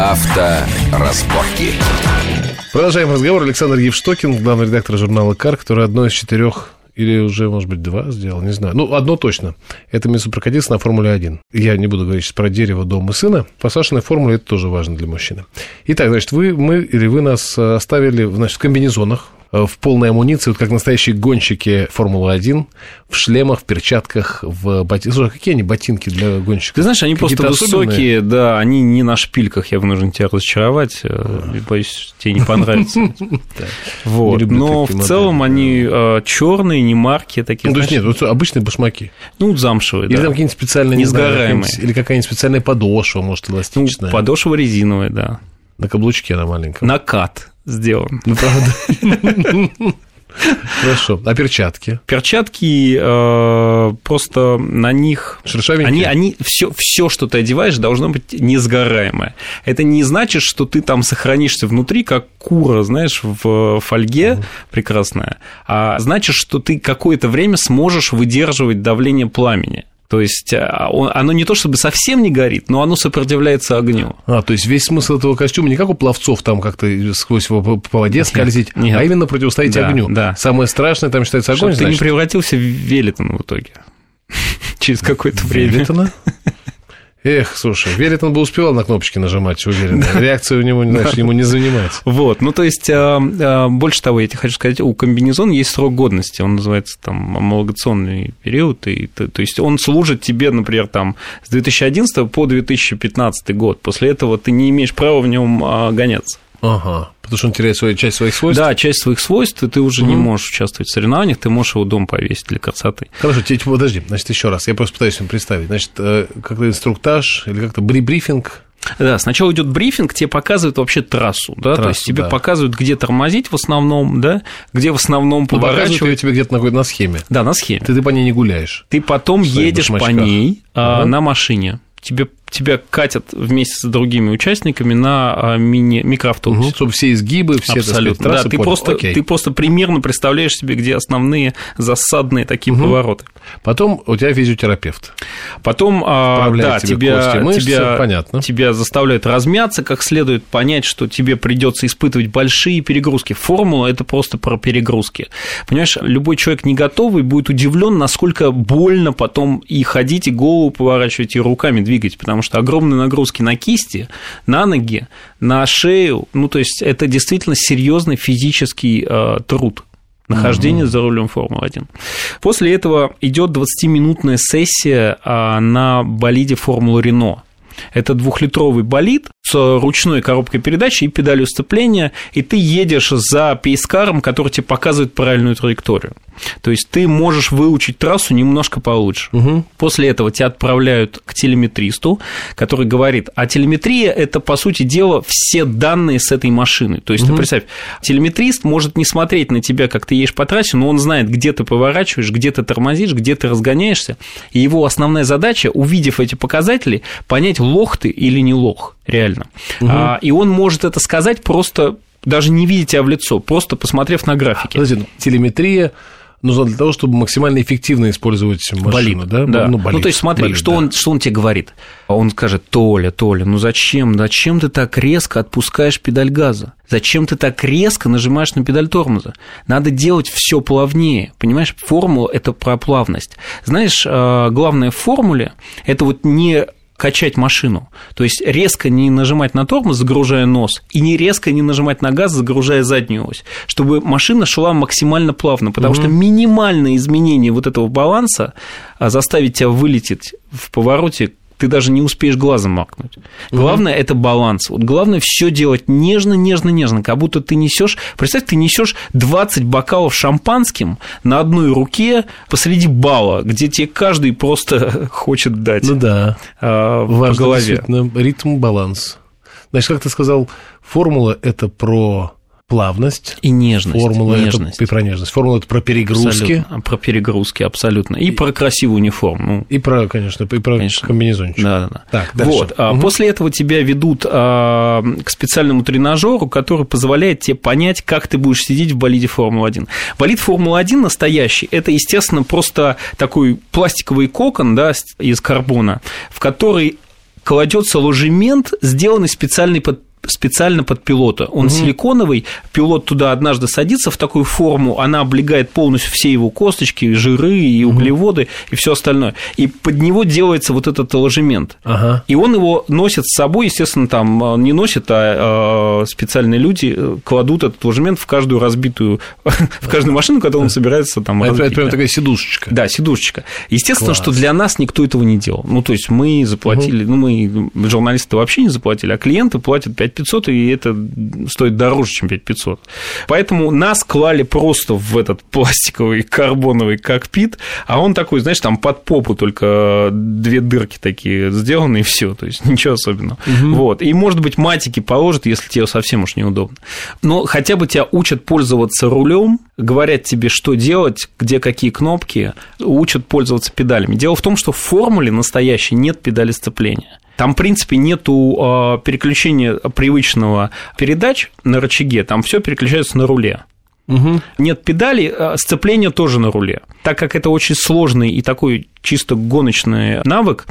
Авторазборки. Продолжаем разговор. Александр Евштокин, главный редактор журнала «Кар», который одно из четырех или уже, может быть, два сделал, не знаю. Ну, одно точно. Это место прокатиться на Формуле-1. Я не буду говорить сейчас про дерево, дом и сына. По формуле это тоже важно для мужчины. Итак, значит, вы, мы или вы нас оставили значит, в комбинезонах, Э, в полной амуниции, вот как настоящие гонщики Формулы-1, в шлемах, в перчатках, в ботинках. Слушай, а какие они ботинки для гонщиков? Ты знаешь, они просто высокие, особенные? да, они не на шпильках, я вынужден тебя разочаровать, а. боюсь, тебе не понравится. Вот, но в целом они э, черные, не марки такие. Ну, то есть нет, обычные башмаки. Ну, замшевые, Или там какие-нибудь специальные, не знаю, или какая-нибудь специальная подошва, может, ну, эластичная. Подошва резиновая, да. На каблучке она маленькая. Накат сделан. Ну, правда. Хорошо. А перчатки? Перчатки э, просто на них. Шершавенькие? Они, они все, все, что ты одеваешь, должно быть несгораемое. Это не значит, что ты там сохранишься внутри, как кура, знаешь, в фольге угу. прекрасная, а значит, что ты какое-то время сможешь выдерживать давление пламени. То есть а, оно не то чтобы совсем не горит, но оно сопротивляется огню. А, то есть весь смысл этого костюма не как у пловцов там как-то сквозь по воде скользить, нет, а именно противостоять да, огню. Да. Самое страшное там считается огонь. Чтобы ты не превратился в велетон в итоге через какое-то время. Велетона? Эх, слушай, Велитон бы успевал на кнопочки нажимать, уверен. Реакцию у него, значит, ему не занимать. Вот, ну, то есть, а, а, больше того, я тебе хочу сказать, у комбинезона есть срок годности, он называется там амалогационный период, и, то, то есть, он служит тебе, например, там, с 2011 по 2015 год. После этого ты не имеешь права в нем а, гоняться. Ага, потому что он теряет свою часть своих свойств? Да, часть своих свойств, и ты уже угу. не можешь участвовать в соревнованиях, ты можешь его дом повесить для красоты. Хорошо, тебе, подожди, значит, еще раз, я просто пытаюсь им представить. Значит, э, как-то инструктаж или как-то брифинг, да, сначала идет брифинг, тебе показывают вообще трассу, да, трассу, то есть тебе да. показывают, где тормозить в основном, да, где в основном ну, поворачивать. тебе где-то на, на схеме. Да, на схеме. Ты, ты по ней не гуляешь. Ты потом едешь по ней ага. на машине. Тебе тебя катят вместе с другими участниками на а, мини микроавтобусе. Угу, чтобы все изгибы, все Абсолютно. Сказать, да, ты просто, ты просто примерно представляешь себе, где основные засадные такие угу. повороты. Потом у тебя физиотерапевт. Потом, а, да, тебя, кости, мышцы, тебя, понятно. тебя заставляют размяться как следует, понять, что тебе придется испытывать большие перегрузки. Формула – это просто про перегрузки. Понимаешь, любой человек не готовый будет удивлен, насколько больно потом и ходить, и голову поворачивать, и руками двигать, потому потому что огромные нагрузки на кисти, на ноги, на шею, ну, то есть это действительно серьезный физический э, труд нахождение угу. за рулем Формулы-1. После этого идет 20-минутная сессия а, на болиде Формулы Рено. Это двухлитровый болид с ручной коробкой передач и педалью сцепления, и ты едешь за пейскаром, который тебе показывает правильную траекторию. То есть ты можешь выучить трассу немножко получше. Угу. После этого тебя отправляют к телеметристу, который говорит, а телеметрия это по сути дела все данные с этой машины. То есть угу. ты представь, телеметрист может не смотреть на тебя, как ты едешь по трассе, но он знает, где ты поворачиваешь, где ты тормозишь, где ты разгоняешься. И его основная задача, увидев эти показатели, понять, лох ты или не лох, реально. Угу. А, и он может это сказать просто даже не видя тебя в лицо, просто посмотрев на графики. Подожди, ну, телеметрия нужно для того, чтобы максимально эффективно использовать машину, болит, да? да. Ну, болит, ну, то есть смотри, болит, что, да. он, что он тебе говорит? Он скажет, Толя, Толя, ну зачем, зачем ты так резко отпускаешь педаль газа? Зачем ты так резко нажимаешь на педаль тормоза? Надо делать все плавнее, понимаешь? Формула – это про плавность. Знаешь, а, главное в формуле – это вот не качать машину. То есть резко не нажимать на тормоз, загружая нос, и не резко не нажимать на газ, загружая заднюю ось, чтобы машина шла максимально плавно, потому угу. что минимальное изменение вот этого баланса а, заставить тебя вылететь в повороте ты даже не успеешь глазом макнуть. Главное угу. это баланс. Вот главное все делать нежно, нежно, нежно, как будто ты несешь. Представь, ты несешь 20 бокалов шампанским на одной руке посреди бала, где тебе каждый просто хочет дать. Ну да. А, Важно, по голове. Ритм, баланс. Значит, как ты сказал, формула это про плавность. И нежность. Формула нежность. это про нежность. Формула это про перегрузки. Абсолютно. Про перегрузки, абсолютно. И, и про красивую униформу. И про, конечно, и про конечно. комбинезончик. Да, да, да. Так, дальше. Вот. Угу. После этого тебя ведут а, к специальному тренажеру, который позволяет тебе понять, как ты будешь сидеть в болиде Формулы-1. Болид Формулы-1 настоящий – это, естественно, просто такой пластиковый кокон да, из карбона, в который кладется ложемент, сделанный специальный под специально под пилота. Он угу. силиконовый, пилот туда однажды садится в такую форму, она облегает полностью все его косточки, жиры и углеводы угу. и все остальное. И под него делается вот этот ложемент. Ага. И он его носит с собой, естественно, там а, не носит, а, а специальные люди э, кладут этот ложемент в каждую разбитую, в каждую машину, которую он собирается там Это, это прям такая сидушечка. Да, сидушечка. Естественно, что для нас никто этого не делал. Ну, то есть мы заплатили, ну, мы, журналисты вообще не заплатили, а клиенты платят 5 5500, и это стоит дороже, чем 5500. Поэтому нас клали просто в этот пластиковый карбоновый кокпит, а он такой, знаешь, там под попу только две дырки такие сделаны, и все, то есть ничего особенного. Угу. Вот. И, может быть, матики положат, если тебе совсем уж неудобно. Но хотя бы тебя учат пользоваться рулем, говорят тебе, что делать, где какие кнопки, учат пользоваться педалями. Дело в том, что в формуле настоящей нет педали сцепления. Там, в принципе, нету а, переключения привычного передач на рычаге, там все переключается на руле. Угу. Нет педали, а сцепление тоже на руле. Так как это очень сложный и такой чисто гоночный навык,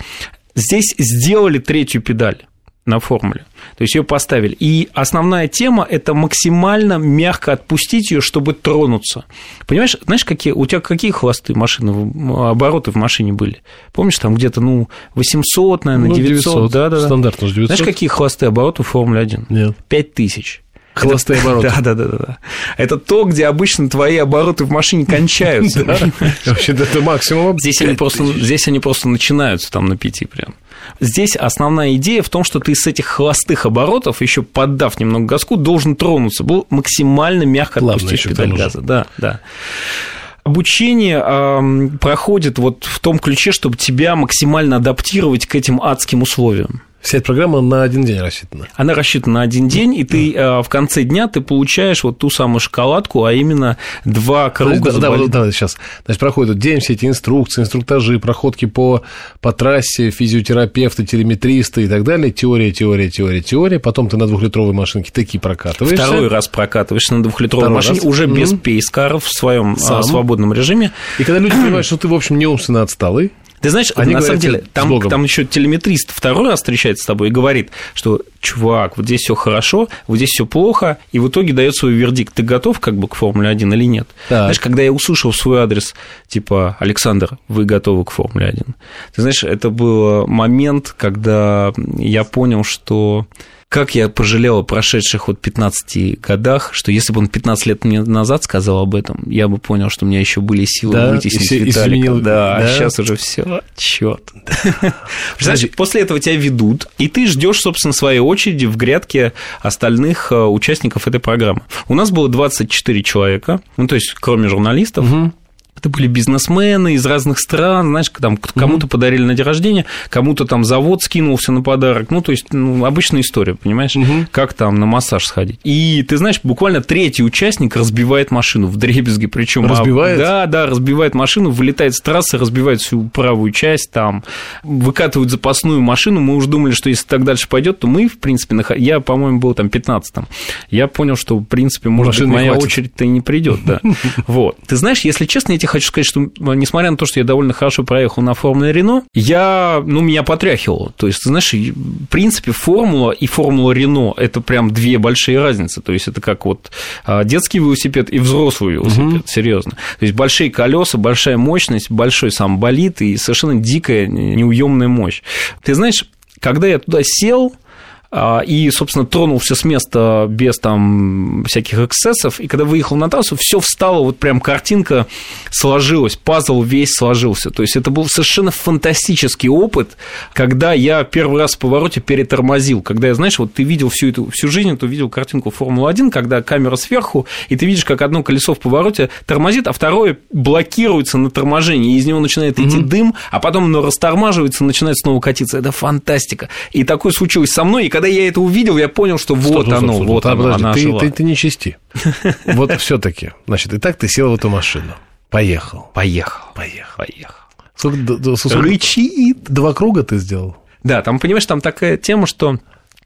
здесь сделали третью педаль на формуле. То есть ее поставили. И основная тема – это максимально мягко отпустить ее, чтобы тронуться. Понимаешь, знаешь, какие, у тебя какие хвосты машины, обороты в машине были? Помнишь, там где-то, ну, 800, наверное, 900? Ну, 900. Да, да, да. Стандартно 900. Знаешь, какие хвосты обороты в Формуле-1? Нет. 5000. Хвосты обороты. Да, да, да, да. Это то, где обычно твои обороты в машине кончаются. Вообще, это максимум. Здесь они просто, здесь они просто начинаются там на пяти прям. Здесь основная идея в том, что ты с этих холостых оборотов, еще поддав немного газку, должен тронуться. Был максимально мягко отпустить педаль газа. Да, да обучение э, проходит вот в том ключе, чтобы тебя максимально адаптировать к этим адским условиям. Вся эта программа на один день рассчитана. Она рассчитана на один день, и ты mm. в конце дня ты получаешь вот ту самую шоколадку, а именно два круга. Да, да, да, да, сейчас. Значит, проходит день, все эти инструкции, инструктажи, проходки по, по трассе, физиотерапевты, телеметристы и так далее. Теория, теория, теория, теория. Потом ты на двухлитровой машинке такие прокатываешься. Второй раз прокатываешься на двухлитровой Второй машине, раз. уже без пейскаров в своем а, свободном режиме. И когда люди понимают, что ты, в общем, не умственно отсталый, ты знаешь, Они на самом деле, там, там еще телеметрист второй раз встречается с тобой и говорит, что чувак, вот здесь все хорошо, вот здесь все плохо, и в итоге дает свой вердикт. Ты готов как бы к Формуле 1 или нет? Так. Знаешь, когда я услышал свой адрес, типа, Александр, вы готовы к Формуле 1? Ты знаешь, это был момент, когда я понял, что как я пожалел о прошедших вот 15 годах, что если бы он 15 лет мне назад сказал об этом, я бы понял, что у меня еще были силы да, вытеснить и, Виталика. Изменил, да, да, а сейчас уже все, черт. Знаешь, после этого тебя ведут, и ты ждешь, собственно, своей очереди в грядке остальных э, участников этой программы. У нас было 24 человека, ну, то есть, кроме журналистов, угу. Это были бизнесмены из разных стран, знаешь, там кому-то mm-hmm. подарили на день рождения, кому-то там завод скинулся на подарок. Ну, то есть, ну, обычная история, понимаешь, mm-hmm. как там на массаж сходить. И ты знаешь, буквально третий участник разбивает машину в дребезги, причем разбивает. А, да, да, разбивает машину, вылетает с трассы, разбивает всю правую часть, там выкатывают запасную машину. Мы уже думали, что если так дальше пойдет, то мы, в принципе, нах... я, по-моему, был там 15-м. Я понял, что, в принципе, может Машины быть, моя очередь-то и не придет, да. Вот. Ты знаешь, если честно, эти хочу сказать, что несмотря на то, что я довольно хорошо проехал на Формуле Рено, я, ну, меня потряхивало. То есть, знаешь, в принципе, Формула и Формула Рено – это прям две большие разницы. То есть, это как вот а, детский велосипед и взрослый велосипед, угу. серьезно. То есть, большие колеса, большая мощность, большой сам болит и совершенно дикая, неуемная мощь. Ты знаешь, когда я туда сел, и, собственно, тронулся с места без там всяких эксцессов, и когда выехал на трассу, все встало, вот прям картинка сложилась, пазл весь сложился. То есть это был совершенно фантастический опыт, когда я первый раз в повороте перетормозил, когда я, знаешь, вот ты видел всю эту всю жизнь, ты видел картинку Формулы-1, когда камера сверху, и ты видишь, как одно колесо в повороте тормозит, а второе блокируется на торможении, и из него начинает идти mm-hmm. дым, а потом оно растормаживается, начинает снова катиться. Это фантастика. И такое случилось со мной, и когда я это увидел, я понял, что вот стоп, оно, стоп, вот оно, подожди, она ты, жила. ты, ты не чисти. Вот все таки Значит, и так ты сел в эту машину. Поехал. Поехал. Поехал. Поехал. Сколько, сколько, Рычит. Два круга ты сделал? Да, там, понимаешь, там такая тема, что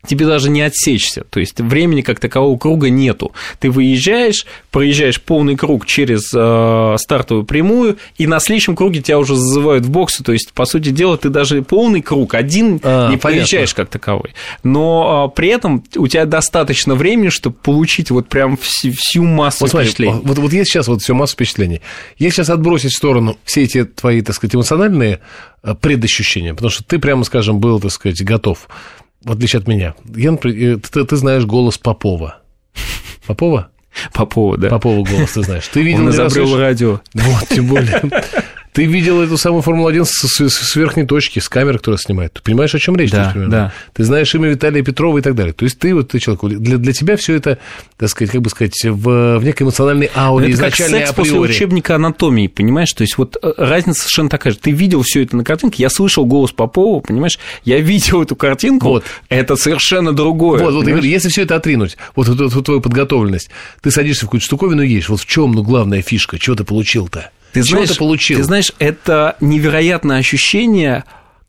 тебе даже не отсечься. То есть времени как такового круга нету. Ты выезжаешь, проезжаешь полный круг через э, стартовую прямую, и на следующем круге тебя уже зазывают в боксы. То есть, по сути дела, ты даже полный круг один а, не проезжаешь как таковой. Но э, при этом у тебя достаточно времени, чтобы получить вот прям всю, всю массу вот, впечатлений. вот, вот есть сейчас вот всю массу впечатлений. Если сейчас отбросить в сторону все эти твои, так сказать, эмоциональные э, предощущения, потому что ты, прямо скажем, был, так сказать, готов в отличие от меня. Я, ты, ты знаешь голос Попова. Попова? Попова, да. Попова голос ты знаешь. Ты видел Он изобрел радио. Вот, тем более. Ты видел эту самую Формулу-1 с, с, с верхней точки, с камеры, которая снимает. Ты понимаешь, о чем речь? Да, да. Ты знаешь имя Виталия Петрова и так далее. То есть ты вот ты человек, для, для тебя все это, так сказать, как бы сказать, в, в некой эмоциональной ауре это изначально как секс после учебника анатомии, понимаешь? То есть вот э, разница совершенно такая же. Ты видел все это на картинке, я слышал голос Попова, понимаешь? Я видел эту картинку, вот. это совершенно другое. Вот, вот говорю, если все это отринуть, вот, вот, вот, вот твою подготовленность, ты садишься в какую-то штуковину и едешь, вот в чем, ну, главная фишка, чего ты получил-то? Ты знаешь, ты получил? Ты знаешь, это невероятное ощущение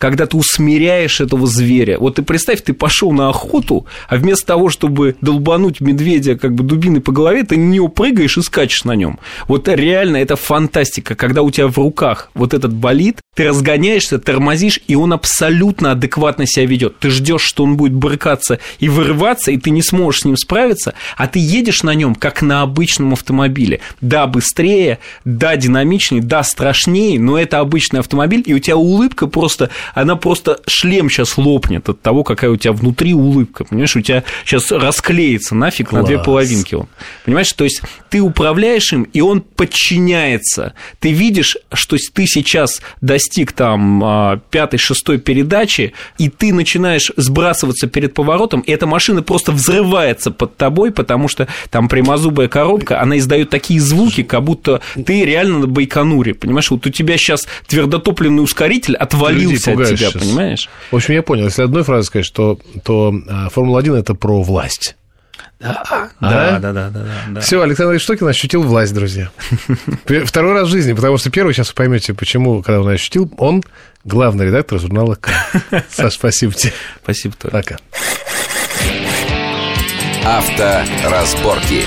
когда ты усмиряешь этого зверя. Вот ты представь, ты пошел на охоту, а вместо того, чтобы долбануть медведя как бы дубиной по голове, ты на него прыгаешь и скачешь на нем. Вот реально это фантастика, когда у тебя в руках вот этот болит, ты разгоняешься, тормозишь, и он абсолютно адекватно себя ведет. Ты ждешь, что он будет брыкаться и вырываться, и ты не сможешь с ним справиться, а ты едешь на нем, как на обычном автомобиле. Да, быстрее, да, динамичнее, да, страшнее, но это обычный автомобиль, и у тебя улыбка просто она просто шлем сейчас лопнет от того, какая у тебя внутри улыбка. Понимаешь, у тебя сейчас расклеится нафиг Класс. на две половинки он. Понимаешь, то есть ты управляешь им, и он подчиняется. Ты видишь, что ты сейчас достиг там а, пятой, шестой передачи, и ты начинаешь сбрасываться перед поворотом, и эта машина просто взрывается под тобой, потому что там прямозубая коробка, она издает такие звуки, как будто ты реально на Байконуре, понимаешь, вот у тебя сейчас твердотопливный ускоритель отвалился от тебя, сейчас. понимаешь? В общем, я понял. Если одной фразой сказать, что, то а, Формула-1 – это про власть. Да, а? да, да, да, да, да. Все, Александр Штокин ощутил власть, друзья. Второй раз в жизни, потому что первый, сейчас вы поймете, почему, когда он ощутил, он главный редактор журнала К. Саш, спасибо тебе. Спасибо, тоже. Пока. Авторазборки.